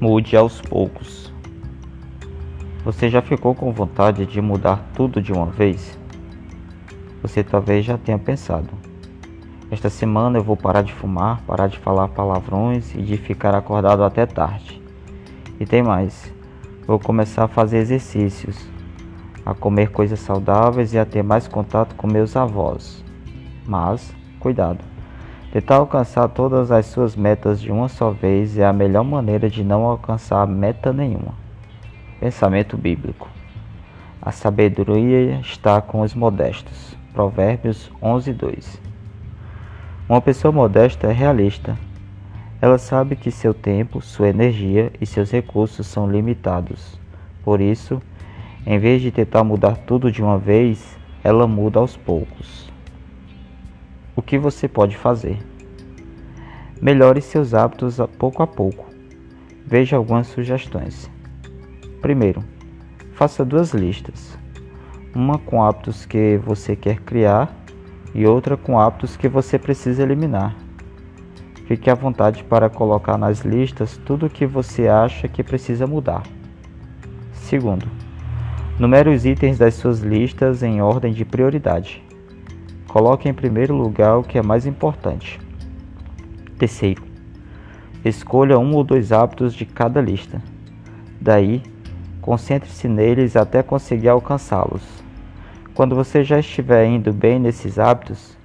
Mude aos poucos. Você já ficou com vontade de mudar tudo de uma vez? Você talvez já tenha pensado. Esta semana eu vou parar de fumar, parar de falar palavrões e de ficar acordado até tarde. E tem mais. Vou começar a fazer exercícios, a comer coisas saudáveis e a ter mais contato com meus avós. Mas, cuidado. Tentar alcançar todas as suas metas de uma só vez é a melhor maneira de não alcançar meta nenhuma. Pensamento bíblico. A sabedoria está com os modestos. Provérbios 11:2. Uma pessoa modesta é realista. Ela sabe que seu tempo, sua energia e seus recursos são limitados. Por isso, em vez de tentar mudar tudo de uma vez, ela muda aos poucos. O que você pode fazer? Melhore seus hábitos pouco a pouco. Veja algumas sugestões. Primeiro, faça duas listas. Uma com hábitos que você quer criar e outra com hábitos que você precisa eliminar. Fique à vontade para colocar nas listas tudo o que você acha que precisa mudar. Segundo, numere os itens das suas listas em ordem de prioridade. Coloque em primeiro lugar o que é mais importante. Terceiro, escolha um ou dois hábitos de cada lista. Daí, concentre-se neles até conseguir alcançá-los. Quando você já estiver indo bem nesses hábitos,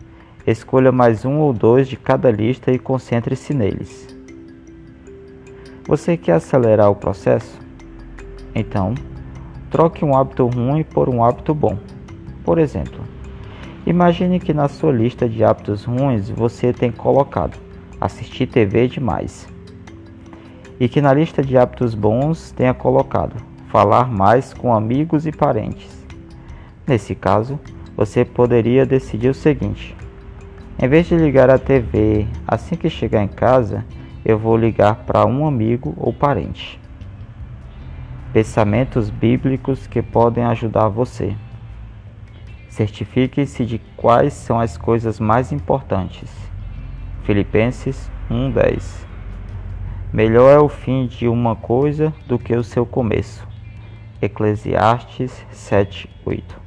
escolha mais um ou dois de cada lista e concentre-se neles. Você quer acelerar o processo? Então, troque um hábito ruim por um hábito bom. Por exemplo, Imagine que na sua lista de hábitos ruins você tem colocado assistir TV demais. E que na lista de hábitos bons tenha colocado falar mais com amigos e parentes. Nesse caso, você poderia decidir o seguinte: em vez de ligar a TV assim que chegar em casa, eu vou ligar para um amigo ou parente. Pensamentos bíblicos que podem ajudar você. Certifique-se de quais são as coisas mais importantes. Filipenses 1:10. Melhor é o fim de uma coisa do que o seu começo. Eclesiastes 7:8.